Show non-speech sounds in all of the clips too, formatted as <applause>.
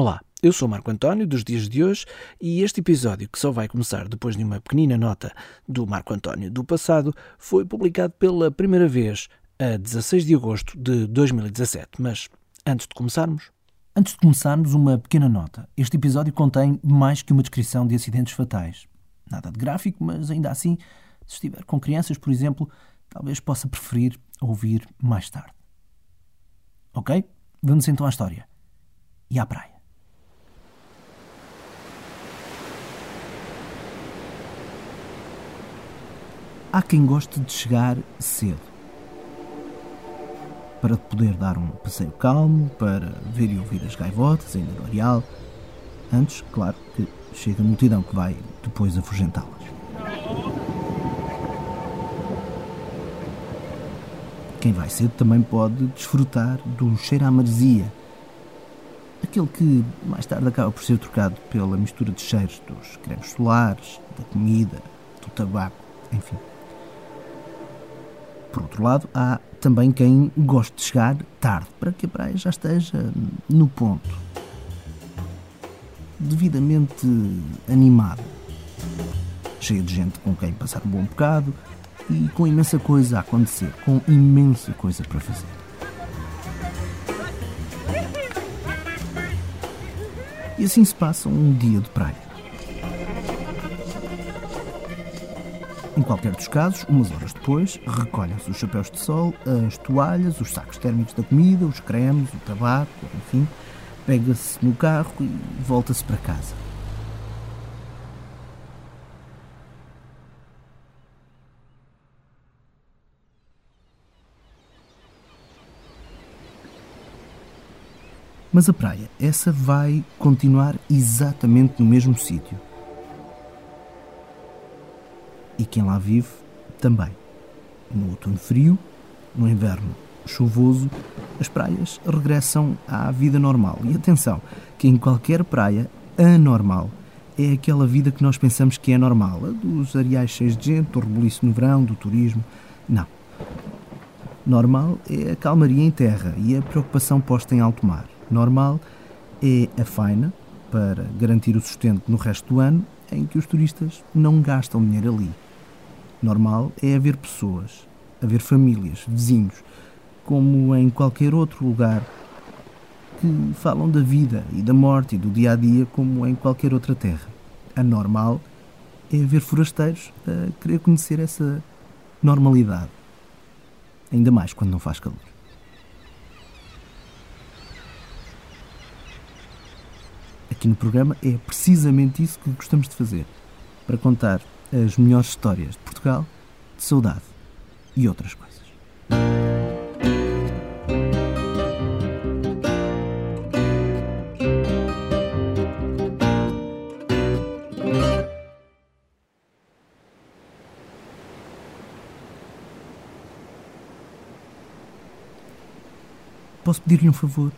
Olá, eu sou Marco António dos dias de hoje e este episódio, que só vai começar depois de uma pequenina nota do Marco António do passado, foi publicado pela primeira vez a 16 de agosto de 2017. Mas antes de começarmos. Antes de começarmos, uma pequena nota. Este episódio contém mais que uma descrição de acidentes fatais. Nada de gráfico, mas ainda assim, se estiver com crianças, por exemplo, talvez possa preferir ouvir mais tarde. Ok? Vamos então à história. E à praia. Há quem goste de chegar cedo. Para poder dar um passeio calmo, para ver e ouvir as gaivotas ainda do areal. Antes, claro, que chega a multidão que vai depois afugentá-las. Quem vai cedo também pode desfrutar do cheiro à maresia. Aquele que mais tarde acaba por ser trocado pela mistura de cheiros dos cremes solares, da comida, do tabaco, enfim. Por outro lado, há também quem goste de chegar tarde, para que a praia já esteja no ponto. Devidamente animada. Cheia de gente com quem passar um bom bocado e com imensa coisa a acontecer, com imensa coisa para fazer. E assim se passa um dia de praia. Em qualquer dos casos, umas horas depois, recolhem-se os chapéus de sol, as toalhas, os sacos térmicos da comida, os cremes, o tabaco, enfim, pega-se no carro e volta-se para casa. Mas a praia, essa vai continuar exatamente no mesmo sítio. E quem lá vive também. No outono frio, no inverno chuvoso, as praias regressam à vida normal. E atenção, que em qualquer praia anormal é aquela vida que nós pensamos que é normal, a dos areais cheios de gente, do rebuliço no verão, do turismo. Não. Normal é a calmaria em terra e a preocupação posta em alto mar. Normal é a faina, para garantir o sustento no resto do ano, em que os turistas não gastam dinheiro ali. Normal é haver pessoas, haver famílias, vizinhos, como em qualquer outro lugar, que falam da vida e da morte e do dia a dia como em qualquer outra terra. Anormal é haver forasteiros a querer conhecer essa normalidade. Ainda mais quando não faz calor. Aqui no programa é precisamente isso que gostamos de fazer para contar as melhores histórias de Portugal, de saudade e outras coisas. Posso pedir-lhe um favor?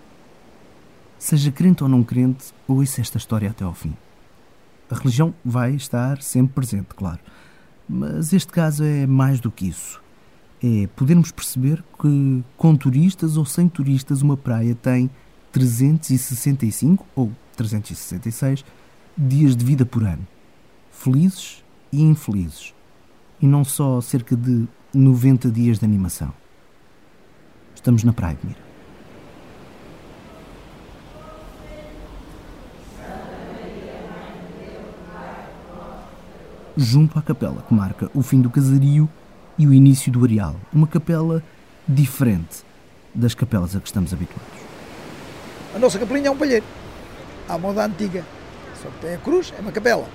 Seja crente ou não crente, ouça esta história até ao fim. A religião vai estar sempre presente, claro. Mas este caso é mais do que isso. É podermos perceber que, com turistas ou sem turistas, uma praia tem 365 ou 366 dias de vida por ano. Felizes e infelizes. E não só cerca de 90 dias de animação. Estamos na Praia de Mira. Junto à capela que marca o fim do casario e o início do areal. Uma capela diferente das capelas a que estamos habituados. A nossa capelinha é um palheiro, à moda antiga. Só que tem a cruz, é uma capela.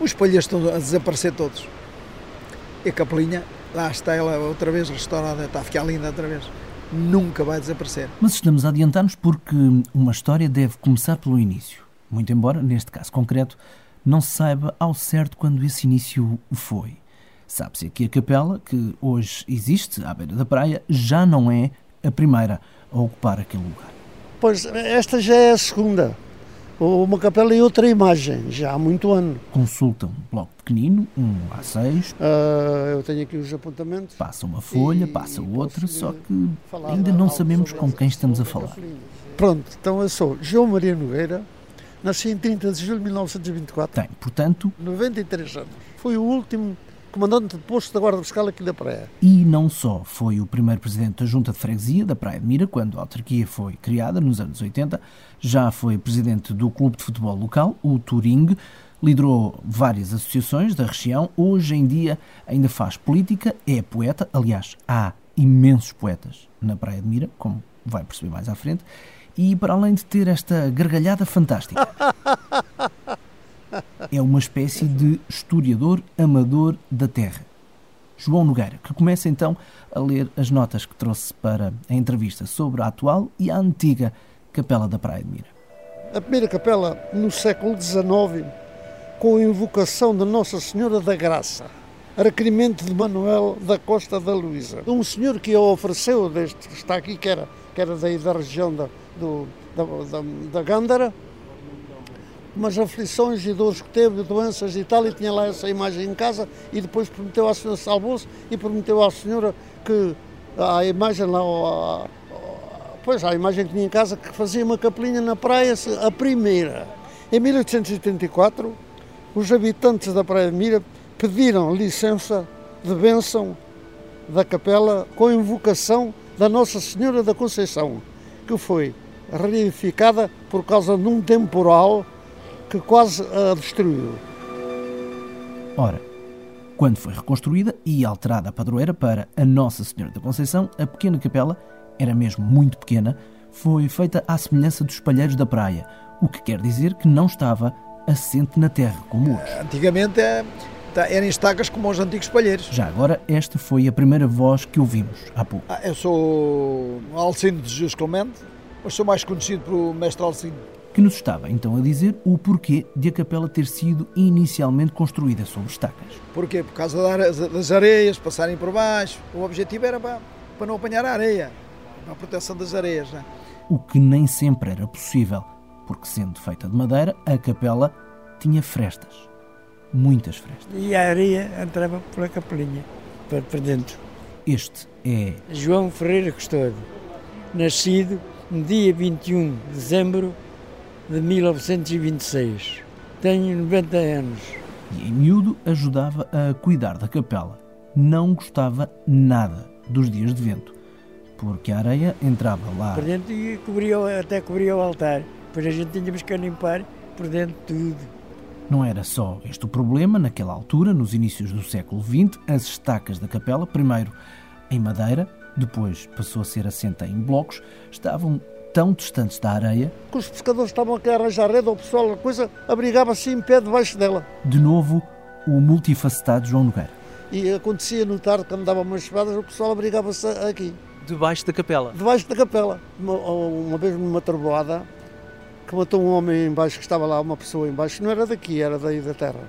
Os palheiros estão a desaparecer todos. E a capelinha, lá está ela outra vez restaurada, está a ficar linda outra vez. Nunca vai desaparecer. Mas estamos a adiantar-nos porque uma história deve começar pelo início. Muito embora, neste caso concreto, não se saiba ao certo quando esse início foi. Sabe-se que a capela, que hoje existe à beira da praia, já não é a primeira a ocupar aquele lugar. Pois, esta já é a segunda. Uma capela e outra imagem, já há muito ano. Consulta um bloco pequenino, um A6. Uh, eu tenho aqui os apontamentos. Passa uma folha, passa outra, só que ainda não sabemos com quem estamos a falar. Pronto, então eu sou João Maria Nogueira, nasci em 30 de julho de 1924. Tem, portanto, 93 anos. Fui o último comandante de posto da Guarda Fiscal aqui da Praia. E não só foi o primeiro presidente da Junta de Freguesia da Praia de Mira, quando a autarquia foi criada nos anos 80, já foi presidente do clube de futebol local, o Turing, liderou várias associações da região, hoje em dia ainda faz política, é poeta, aliás, há imensos poetas na Praia de Mira, como vai perceber mais à frente, e para além de ter esta gargalhada fantástica, é uma espécie de historiador amador da terra. João Nogueira, que começa então a ler as notas que trouxe para a entrevista sobre a atual e a antiga Capela da Praia de Mira. A primeira capela no século XIX, com a invocação de Nossa Senhora da Graça, requerimento de Manuel da Costa da Luísa. Um senhor que a ofereceu, deste que está aqui, que era, que era daí da região da, do, da, da, da Gândara, umas aflições e dores que teve, doenças e tal, e tinha lá essa imagem em casa, e depois prometeu à senhora, salvou-se, e prometeu à senhora que a imagem lá, a, pois a imagem que tinha em casa, que fazia uma capelinha na praia, a primeira. Em 1884, os habitantes da Praia de Mira pediram licença de bênção da capela com invocação da Nossa Senhora da Conceição, que foi reedificada por causa de um temporal que quase a destruiu. Ora, quando foi reconstruída e alterada a padroeira para a Nossa Senhora da Conceição, a pequena capela, era mesmo muito pequena, foi feita à semelhança dos palheiros da praia, o que quer dizer que não estava assente na terra como hoje. Antigamente é, tá, eram estacas como os antigos palheiros. Já agora, esta foi a primeira voz que ouvimos há pouco. Ah, eu sou Alcino de Jesus Clemente, mas sou mais conhecido pelo mestre Alcino que nos estava então a dizer o porquê de a capela ter sido inicialmente construída sobre estacas. Porquê? Por causa das areias passarem por baixo. O objetivo era para, para não apanhar a areia, para a proteção das areias. Né? O que nem sempre era possível, porque sendo feita de madeira, a capela tinha frestas. Muitas frestas. E a areia entrava pela capelinha, para, para dentro. Este é. João Ferreira Custódio, nascido no dia 21 de dezembro de 1926. Tenho 90 anos. E em miúdo ajudava a cuidar da capela. Não gostava nada dos dias de vento, porque a areia entrava lá. Por dentro e cobria, até cobria o altar. Depois a gente tínhamos que limpar por dentro tudo. Não era só este o problema, naquela altura, nos inícios do século XX, as estacas da capela, primeiro em madeira, depois passou a ser assenta em blocos, estavam tão distantes da areia que os pescadores estavam aqui a arranjar rede, o pessoal, a coisa, abrigava-se em pé debaixo dela. De novo, o multifacetado João Nogueira. E acontecia no tarde, quando dava umas espadas, o pessoal abrigava-se aqui. Debaixo da capela? Debaixo da capela. Uma, uma vez numa trovoada, que matou um homem embaixo, que estava lá, uma pessoa embaixo, não era daqui, era daí da terra.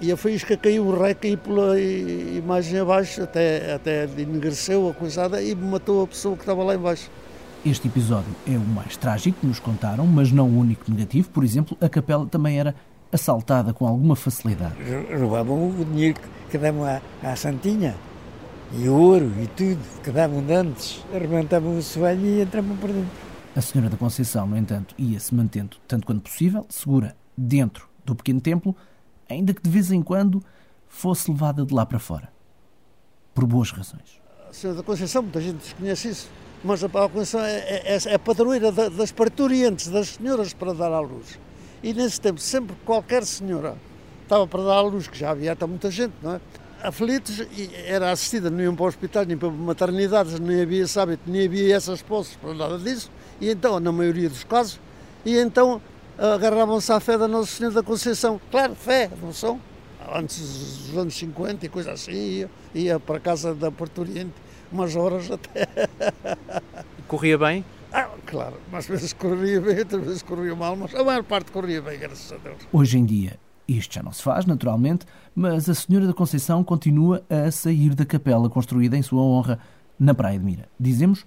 E a faísca caiu, o ré caiu pela imagem abaixo, até, até enegreceu a coisada e matou a pessoa que estava lá embaixo. Este episódio é o mais trágico que nos contaram, mas não o único negativo. Por exemplo, a capela também era assaltada com alguma facilidade. Roubavam o dinheiro que davam à, à Santinha, e ouro e tudo, que davam antes. Arrebentavam o soalho e entravam por dentro. A Senhora da Conceição, no entanto, ia-se mantendo, tanto quanto possível, segura dentro do pequeno templo, ainda que de vez em quando fosse levada de lá para fora. Por boas razões. A Senhora da Conceição, muita gente desconhece isso mas a Conceição é, é, é a padroeira das parturientes, das senhoras para dar à luz. E nesse tempo, sempre qualquer senhora estava para dar à luz, que já havia até muita gente, não é? Aflitos, era assistida, não iam para o hospital, nem para maternidades, nem havia sábito, nem havia essas posses, para nada disso. E então, na maioria dos casos, e então agarravam-se à fé da Nossa Senhora da Conceição. Claro, fé, não são? Antes dos anos 50 e coisa assim, ia, ia para a casa da parturiente umas horas até. <laughs> Corria bem? Ah, claro, às vezes corria bem, outras vezes corria mal, mas a maior parte corria bem, graças a Deus. Hoje em dia, isto já não se faz, naturalmente, mas a Senhora da Conceição continua a sair da capela construída em sua honra na Praia de Mira. Dizemos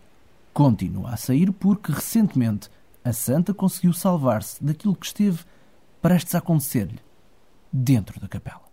continua a sair porque recentemente a Santa conseguiu salvar-se daquilo que esteve prestes a acontecer-lhe dentro da capela.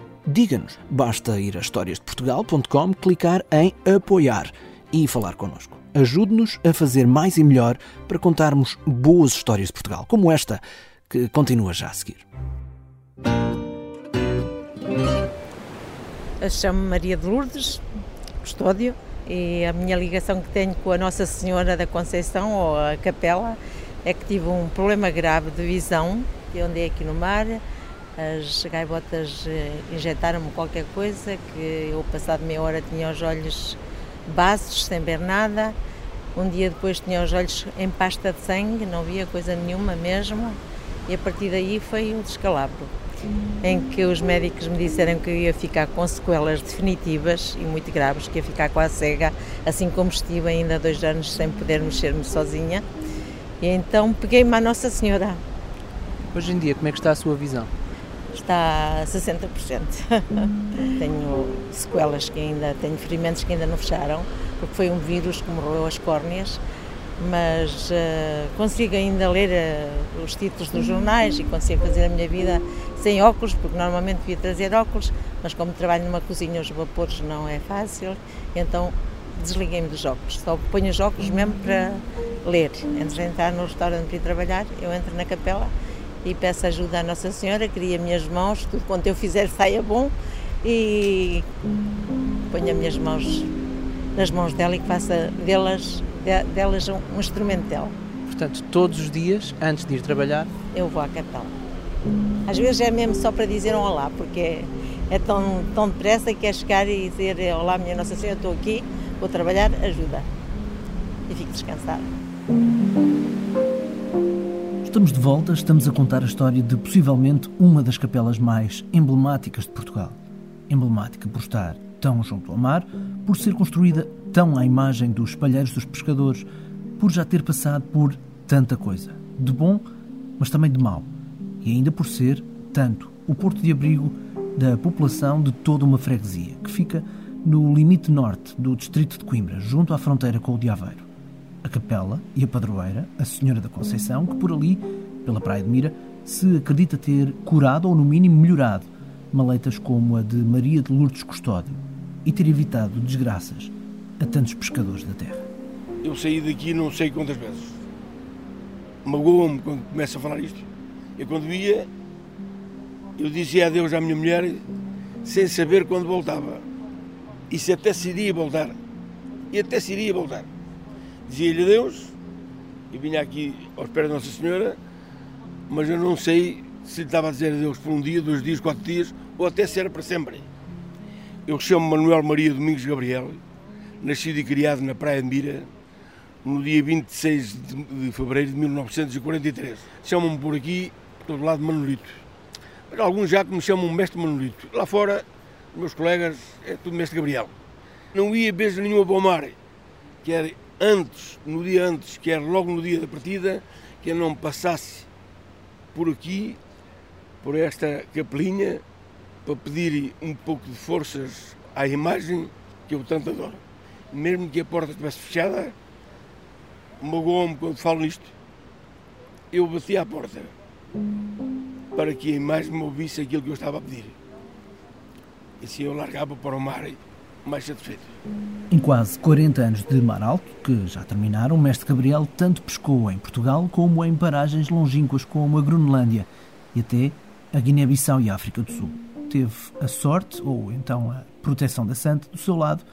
diga-nos. Basta ir a historiasdeportugal.com, clicar em apoiar e falar connosco. Ajude-nos a fazer mais e melhor para contarmos boas histórias de Portugal, como esta, que continua já a seguir. Eu chamo Maria de Lourdes, custódio, e a minha ligação que tenho com a Nossa Senhora da Conceição, ou a capela, é que tive um problema grave de visão, eu andei aqui no mar, as gaivotas eh, injetaram-me qualquer coisa que eu, passado meia hora, tinha os olhos baços, sem ver nada. Um dia depois tinha os olhos em pasta de sangue, não via coisa nenhuma mesmo. E a partir daí foi um descalabro, em que os médicos me disseram que eu ia ficar com sequelas definitivas e muito graves, que ia ficar quase cega, assim como estive ainda dois anos sem poder mexer-me sozinha. E então peguei-me à Nossa Senhora. Hoje em dia, como é que está a sua visão? Está a 60%. <laughs> tenho sequelas que ainda, tenho ferimentos que ainda não fecharam, porque foi um vírus que morreu as córneas, mas uh, consigo ainda ler uh, os títulos dos jornais e consigo fazer a minha vida sem óculos, porque normalmente devia trazer óculos, mas como trabalho numa cozinha, os vapores não é fácil, então desliguei-me dos óculos. Só ponho os óculos mesmo para ler. Antes de entrar no restaurante para ir trabalhar, eu entro na capela e peço ajuda à Nossa Senhora, cria minhas mãos, tudo quanto eu fizer saia bom e ponho as minhas mãos nas mãos dela e que faça delas, delas um, um instrumento dela. Portanto, todos os dias, antes de ir trabalhar? Eu vou à capela. Às vezes é mesmo só para dizer um olá, porque é, é tão, tão depressa que é chegar e dizer olá, minha Nossa Senhora, estou aqui, vou trabalhar, ajuda. E fico descansada. Estamos de volta, estamos a contar a história de possivelmente uma das capelas mais emblemáticas de Portugal. Emblemática por estar tão junto ao mar, por ser construída tão à imagem dos palheiros dos pescadores, por já ter passado por tanta coisa, de bom, mas também de mau, e ainda por ser, tanto, o porto de abrigo da população de toda uma freguesia, que fica no limite norte do distrito de Coimbra, junto à fronteira com o de Aveiro a capela e a padroeira, a Senhora da Conceição, que por ali, pela Praia de Mira, se acredita ter curado ou, no mínimo, melhorado maleitas como a de Maria de Lourdes Custódio e ter evitado desgraças a tantos pescadores da terra. Eu saí daqui não sei quantas vezes. Magoa-me quando começo a falar isto. E quando ia, eu dizia adeus à minha mulher sem saber quando voltava. E se até se iria voltar. E até se iria voltar dizia-lhe adeus e vinha aqui aos pés da Nossa Senhora, mas eu não sei se lhe estava a dizer adeus por um dia, dois dias, quatro dias, ou até se era para sempre. Eu chamo Manuel Maria Domingos Gabriel, nascido e criado na Praia de Mira, no dia 26 de fevereiro de 1943. Chamam-me por aqui, por todo lado, Manolito. Mas alguns já que me chamam Mestre Manolito. Lá fora, meus colegas, é tudo Mestre Gabriel. Não ia beijo nenhuma para o mar, quer antes, no dia antes, quer logo no dia da partida, que eu não passasse por aqui, por esta capelinha, para pedir um pouco de forças à imagem que eu tanto adoro. Mesmo que a porta estivesse fechada, magoou-me quando falo nisto. Eu bati à porta para que a imagem me ouvisse aquilo que eu estava a pedir. E assim eu largava para o mar mais. Em quase 40 anos de mar alto, que já terminaram, o mestre Gabriel tanto pescou em Portugal como em paragens longínquas como a Groenlândia e até a Guiné-Bissau e a África do Sul. Teve a sorte, ou então a proteção da Santa, do seu lado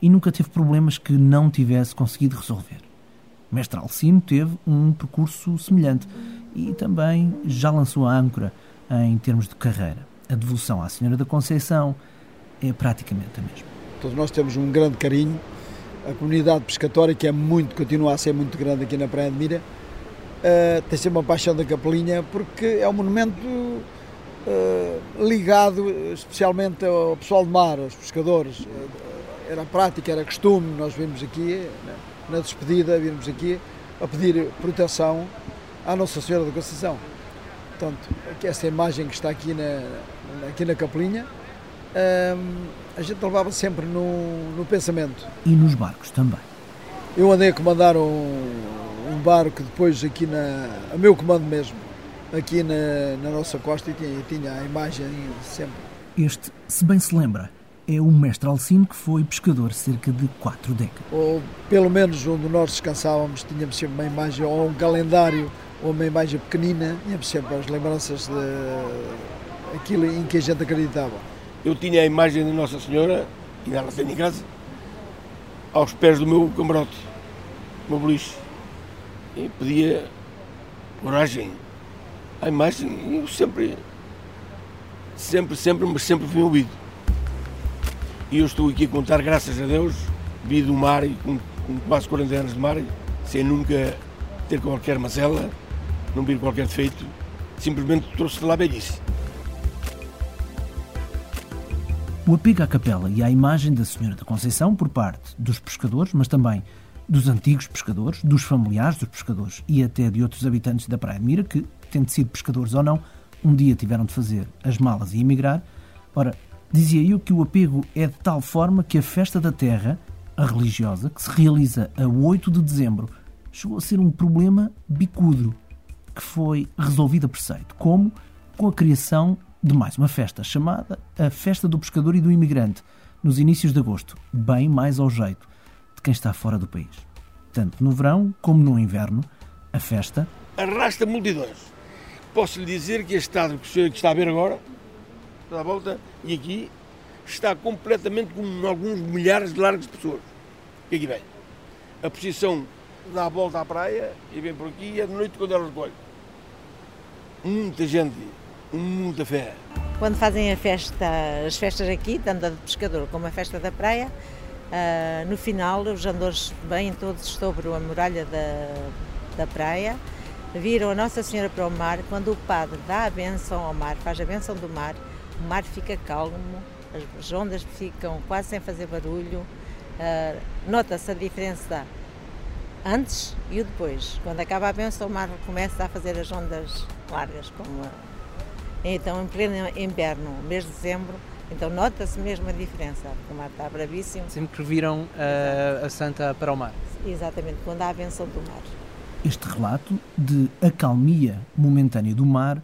e nunca teve problemas que não tivesse conseguido resolver. O mestre Alcino teve um percurso semelhante e também já lançou a âncora em termos de carreira. A devoção à Senhora da Conceição é praticamente a mesma. Todos nós temos um grande carinho. A comunidade pescatória, que é muito, continua a ser muito grande aqui na Praia de Mira, uh, tem sempre uma paixão da Capelinha porque é um monumento uh, ligado especialmente ao pessoal de mar, aos pescadores. Uh, era prática, era costume, nós vimos aqui, né, na despedida, vimos aqui a pedir proteção à Nossa Senhora da Conceição. Portanto, esta imagem que está aqui na, aqui na capelinha, hum, a gente levava sempre no, no pensamento. E nos barcos também. Eu andei a comandar um, um barco depois aqui na. a meu comando mesmo, aqui na, na nossa costa e tinha, tinha a imagem sempre. Este, se bem se lembra, é o mestre Alcino que foi pescador cerca de quatro décadas. Ou pelo menos onde nós descansávamos tínhamos sempre uma imagem ou um calendário ou uma imagem pequenina, tínhamos sempre as lembranças de aquilo em que a gente acreditava. Eu tinha a imagem de Nossa Senhora, e ela tem em casa, aos pés do meu camarote, do meu beliche. E pedia coragem à imagem e eu sempre, sempre, sempre, mas sempre fui ouvido. E eu estou aqui a contar, graças a Deus, vi do mar e com, com quase 40 anos de mar, sem nunca ter qualquer macela, não vir qualquer defeito, simplesmente trouxe de lá velhice. O apego à capela e à imagem da Senhora da Conceição por parte dos pescadores, mas também dos antigos pescadores, dos familiares dos pescadores e até de outros habitantes da Praia de Mira que, tendo sido pescadores ou não, um dia tiveram de fazer as malas e emigrar. Ora, dizia eu que o apego é de tal forma que a festa da terra, a religiosa, que se realiza a 8 de dezembro, chegou a ser um problema bicudo, que foi resolvido a preceito. Como? Com a criação de mais uma festa, chamada a Festa do Pescador e do Imigrante, nos inícios de agosto, bem mais ao jeito de quem está fora do país. Tanto no verão como no inverno, a festa arrasta multidões. Posso lhe dizer que este estado que está a ver agora, à volta, e aqui, está completamente com alguns milhares de largas pessoas que aqui vem. A posição dá a volta à praia e vem por aqui e é de noite quando ela recolhe. Muita gente muita fé. Quando fazem a festa, as festas aqui, tanto a de pescador como a festa da praia, uh, no final os andores vêm todos sobre a muralha da, da praia, viram a Nossa Senhora para o mar, quando o padre dá a benção ao mar, faz a benção do mar, o mar fica calmo, as ondas ficam quase sem fazer barulho, uh, nota-se a diferença antes e o depois. Quando acaba a benção, o mar começa a fazer as ondas largas, como então, em pleno inverno, mês de dezembro, então nota-se mesmo a diferença, porque o mar está bravíssimo. Sempre que viram a, a Santa para o mar. Exatamente, quando há a benção do mar. Este relato de acalmia momentânea do mar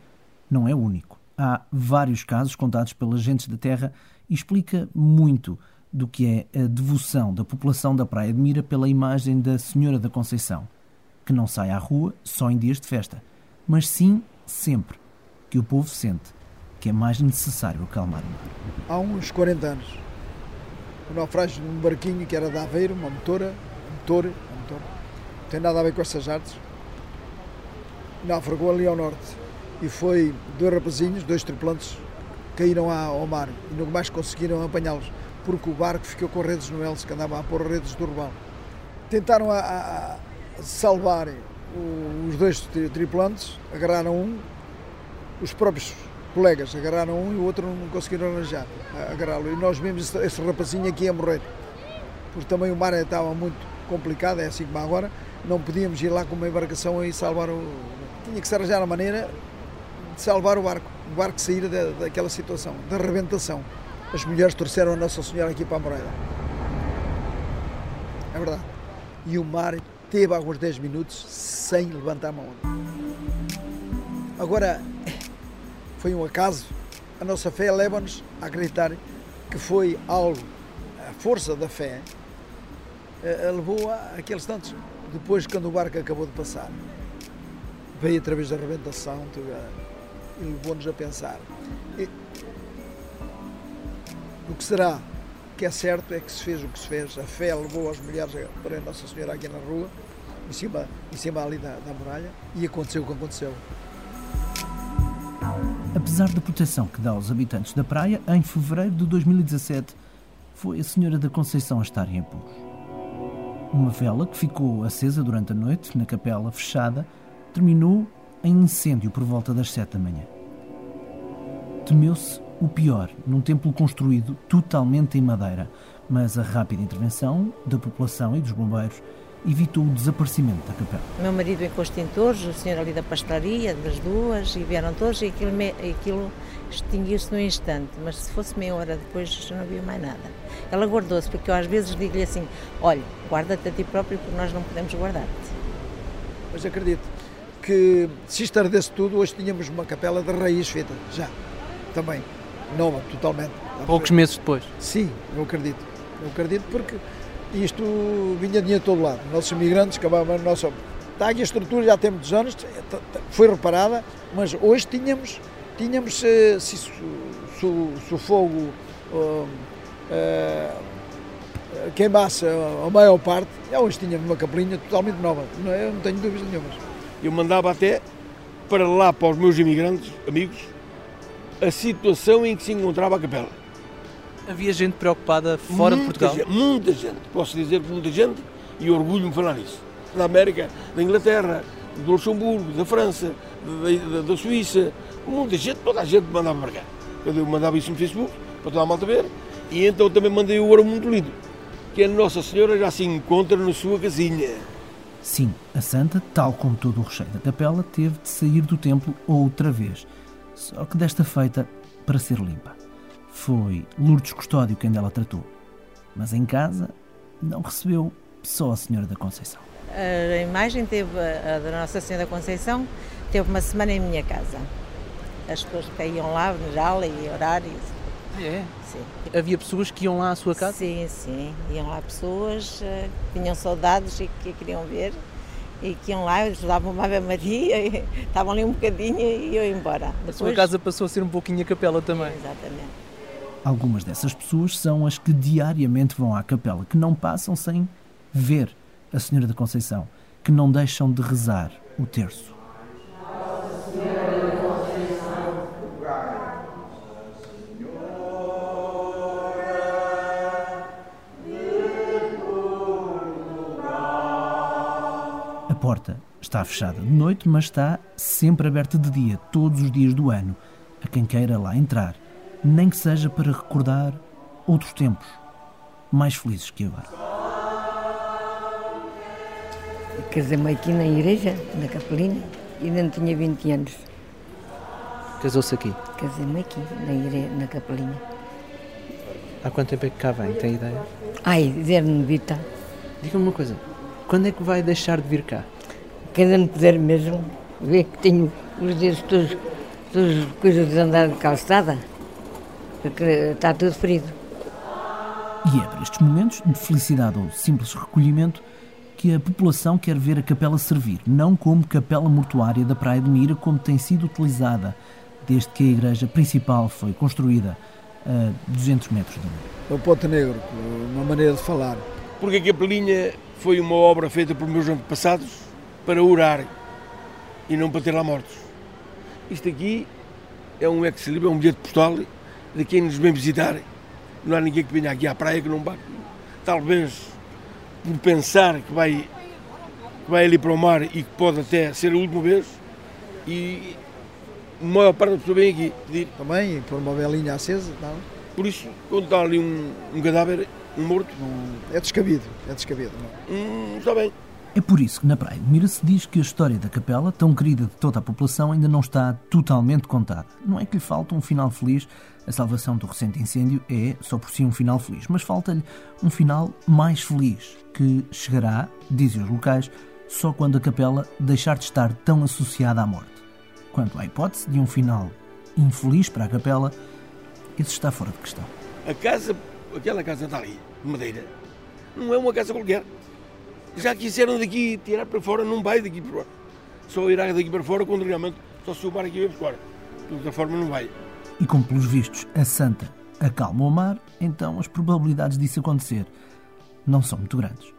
não é único. Há vários casos contados pelas gentes da terra e explica muito do que é a devoção da população da Praia de Mira pela imagem da Senhora da Conceição, que não sai à rua só em dias de festa, mas sim sempre que o povo sente que é mais necessário acalmar o mar. Há uns 40 anos, o naufrágio de um barquinho que era de Aveiro, uma motora, um motor, um motor, não tem nada a ver com essas artes, naufragou ali ao norte e foi dois rapazinhos, dois tripulantes, caíram ao mar e nunca mais conseguiram apanhá-los porque o barco ficou com redes no Elce, que andava a pôr redes do urbano. Tentaram a, a salvar os dois tripulantes, agarraram um, os próprios colegas agarraram um e o outro não conseguiram arranjar, agarrá-lo. E nós vimos esse, rapazinho aqui a morrer. Porque também o mar estava muito complicado, é assim como agora, não podíamos ir lá com uma embarcação e salvar o. Tinha que se arranjar a maneira de salvar o barco, o barco sair da, daquela situação, da arrebentação. As mulheres torceram a Nossa Senhora aqui para a Moreira. É verdade. E o mar teve alguns 10 minutos sem levantar a mão. Agora, foi um acaso. A nossa fé leva-nos a acreditar que foi algo, a força da fé levou a aqueles tantos. Depois, quando o barco acabou de passar, veio através da arrebentação e levou-nos a pensar. E, o que será que é certo é que se fez o que se fez. A fé levou as mulheres para Nossa Senhora aqui na rua, em cima, em cima ali da, da muralha, e aconteceu o que aconteceu. Apesar da proteção que dá aos habitantes da praia, em fevereiro de 2017 foi a Senhora da Conceição a estar em apuros. Uma vela que ficou acesa durante a noite na capela fechada terminou em incêndio por volta das sete da manhã. Temeu-se O pior, num templo construído totalmente em madeira, mas a rápida intervenção da população e dos bombeiros evitou o desaparecimento da capela. O meu marido encostou extintores, o senhor ali da pastelaria, das duas, e vieram todos e aquilo, aquilo extinguiu-se num instante, mas se fosse meia hora depois já não havia mais nada. Ela guardou-se, porque eu às vezes digo-lhe assim, olha, guarda-te a ti próprio porque nós não podemos guardar-te. Mas acredito que se isto ardesse tudo, hoje tínhamos uma capela de raiz feita, já, também, nova, totalmente. Poucos meses depois? Sim, eu acredito. Eu acredito porque isto vinha de todo lado. Nossos imigrantes acabavam a nossa. Está aqui a estrutura, já tem muitos anos, foi reparada, mas hoje tínhamos, tínhamos se, se, se, se o fogo uh, uh, queimasse a maior parte, já hoje tínhamos uma capelinha totalmente nova, não, eu não tenho dúvidas nenhumas. Eu mandava até para lá, para os meus imigrantes, amigos, a situação em que se encontrava a capela. Havia gente preocupada fora muita de Portugal? Gente, muita gente, posso dizer que muita gente, e orgulho-me falar nisso. Da América, da Inglaterra, do Luxemburgo, da França, da, da, da, Suíça, muita gente, toda a gente mandava para cá. Eu mandava isso no Facebook, para toda a malta ver, e então também mandei o ouro muito lindo, que a Nossa Senhora já se encontra na sua casinha. Sim, a Santa, tal como todo o recheio da capela, teve de sair do templo outra vez, só que desta feita para ser limpa. Foi Lourdes Custódio quem dela tratou. Mas em casa não recebeu só a Senhora da Conceição. A imagem teve, a da Nossa Senhora da Conceição, teve uma semana em minha casa. As pessoas que iam lá aula e horários. Ah, é? Sim. Havia pessoas que iam lá à sua casa? Sim, sim. Iam lá pessoas eh, que tinham saudades e que queriam ver e que iam lá, estudavam uma Ave Maria, e <laughs> estavam ali um bocadinho e iam embora. Depois... A sua casa passou a ser um pouquinho a capela também. Exatamente. Algumas dessas pessoas são as que diariamente vão à capela, que não passam sem ver a Senhora da Conceição, que não deixam de rezar o terço. A porta está fechada de noite, mas está sempre aberta de dia, todos os dias do ano, a quem queira lá entrar nem que seja para recordar outros tempos mais felizes que agora. Casei-me aqui na igreja, na capelinha, e ainda não tinha 20 anos. Casou-se aqui? Casei-me aqui, na, igreja, na capelinha. Há quanto tempo é que cá vem? Tem ideia? Ai, dizer-me Vita. Diga-me uma coisa, quando é que vai deixar de vir cá? Quando não puder mesmo, ver que tenho os dedos todos, todas coisas de andar de calçada porque está tudo ferido. E é para estes momentos de felicidade ou simples recolhimento que a população quer ver a capela servir, não como capela mortuária da Praia de Mira, como tem sido utilizada desde que a igreja principal foi construída a 200 metros de O Ponte Negro, uma maneira de falar. Porque a capelinha foi uma obra feita por meus antepassados para orar e não para ter lá mortos. Isto aqui é um ex-libro, é um bilhete postal de quem nos vem visitar. Não há ninguém que venha aqui à praia que não bate. Talvez por pensar que vai, que vai ali para o mar e que pode até ser a última vez. E a maior parte das pessoas vem aqui pedir. Também, por uma velinha acesa. Não? Por isso, quando está ali um, um cadáver, um morto. é descabido, é descabido. Não? Hum, está bem. É por isso que na Praia de Mira se diz que a história da capela, tão querida de toda a população, ainda não está totalmente contada. Não é que lhe falta um final feliz, a salvação do recente incêndio é só por si um final feliz, mas falta-lhe um final mais feliz, que chegará, dizem os locais, só quando a capela deixar de estar tão associada à morte. Quanto à hipótese de um final infeliz para a capela, isso está fora de questão. A casa, aquela casa ali, de madeira, não é uma casa qualquer já quiseram daqui tirar para fora, não vai daqui para fora. Só irá daqui para fora quando realmente só se o bar aqui para fora. De outra forma não vai. E como pelos vistos a Santa acalma o mar, então as probabilidades disso acontecer não são muito grandes.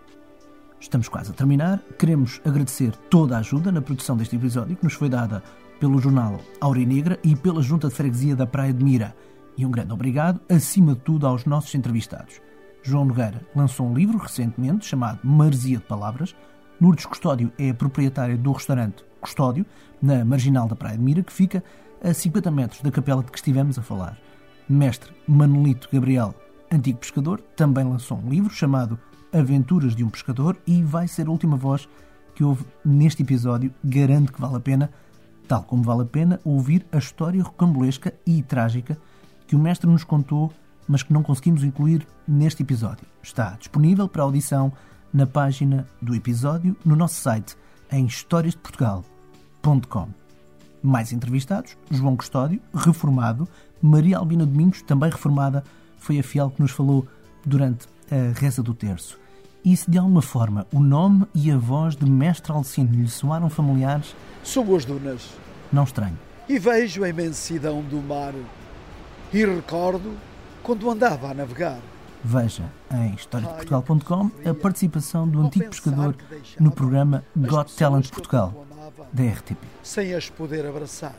Estamos quase a terminar. Queremos agradecer toda a ajuda na produção deste episódio que nos foi dada pelo jornal Aurinegra e pela Junta de Freguesia da Praia de Mira. E um grande obrigado, acima de tudo, aos nossos entrevistados. João Nogueira lançou um livro recentemente chamado Maresia de Palavras. Lourdes Custódio é a proprietária do restaurante Custódio, na marginal da Praia de Mira, que fica a 50 metros da capela de que estivemos a falar. Mestre Manolito Gabriel, antigo pescador, também lançou um livro chamado Aventuras de um Pescador e vai ser a última voz que houve neste episódio. Garanto que vale a pena, tal como vale a pena, ouvir a história rocambolesca e trágica que o mestre nos contou, mas que não conseguimos incluir neste episódio. Está disponível para audição na página do episódio no nosso site em historiasdeportugal.com. Mais entrevistados: João Custódio, reformado, Maria Albina Domingos, também reformada, foi a fiel que nos falou durante a reza do terço. E se de alguma forma o nome e a voz de Mestre Alcino lhe soaram familiares, Subo as dunas não estranho. e vejo a imensidão do mar e recordo quando andava a navegar. Veja em historiadeportugal.com a participação do antigo pescador no programa Got Talent Portugal, da RTP. Sem as poder abraçar.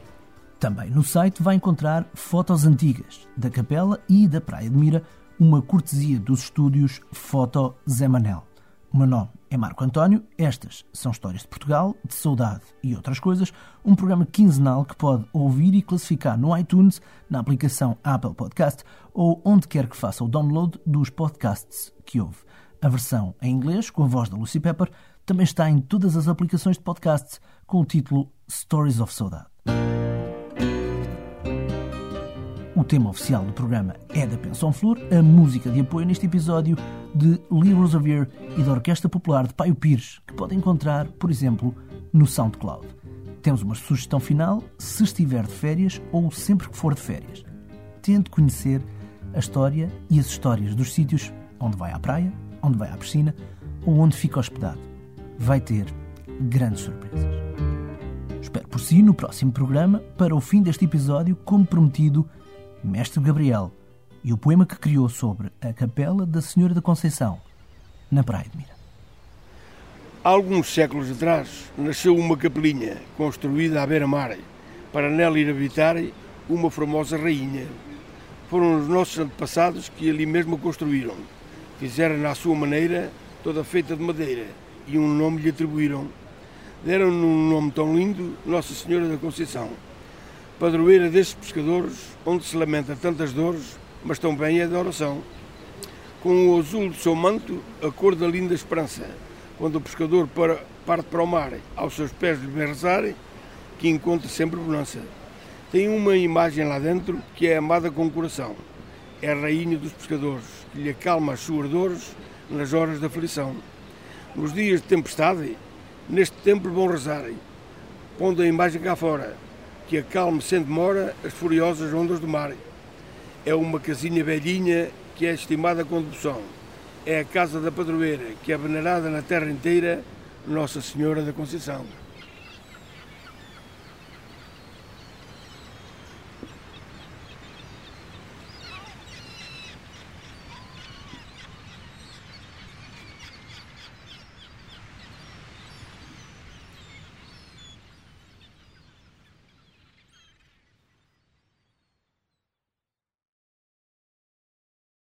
Também no site vai encontrar fotos antigas da capela e da Praia de Mira, uma cortesia dos estúdios Foto Zé Manel. O meu nome é Marco António, estas são Histórias de Portugal, de Saudade e outras coisas, um programa quinzenal que pode ouvir e classificar no iTunes, na aplicação Apple Podcast ou onde quer que faça o download dos podcasts que ouve. A versão em inglês, com a voz da Lucy Pepper, também está em todas as aplicações de podcasts com o título Stories of Saudade. O tema oficial do programa é da Pensão Flor, a música de apoio neste episódio de Lee Rosevere e da Orquestra Popular de Paio Pires, que pode encontrar, por exemplo, no SoundCloud. Temos uma sugestão final, se estiver de férias ou sempre que for de férias. Tente conhecer a história e as histórias dos sítios onde vai à praia, onde vai à piscina ou onde fica hospedado. Vai ter grandes surpresas. Espero por si no próximo programa, para o fim deste episódio, como prometido, Mestre Gabriel e o poema que criou sobre a capela da Senhora da Conceição, na Praia de Mira. Há alguns séculos atrás nasceu uma capelinha construída à beira-mar para nela ir habitar uma formosa rainha. Foram os nossos antepassados que ali mesmo a construíram. Fizeram à sua maneira, toda feita de madeira, e um nome lhe atribuíram. Deram-lhe um nome tão lindo, Nossa Senhora da Conceição. Padroeira destes pescadores, onde se lamenta tantas dores, mas tão bem é de oração. Com o azul do seu manto, a cor da linda esperança, quando o pescador para, parte para o mar, aos seus pés lhe vem rezar, que encontra sempre bonança. Tem uma imagem lá dentro que é amada com o coração. É a rainha dos pescadores, que lhe acalma as suas dores nas horas da aflição. Nos dias de tempestade, neste templo vão rezar, pondo a imagem cá fora, que acalme sem demora as furiosas ondas do mar. É uma casinha velhinha que é estimada com devoção. É a casa da padroeira, que é venerada na terra inteira, Nossa Senhora da Conceição.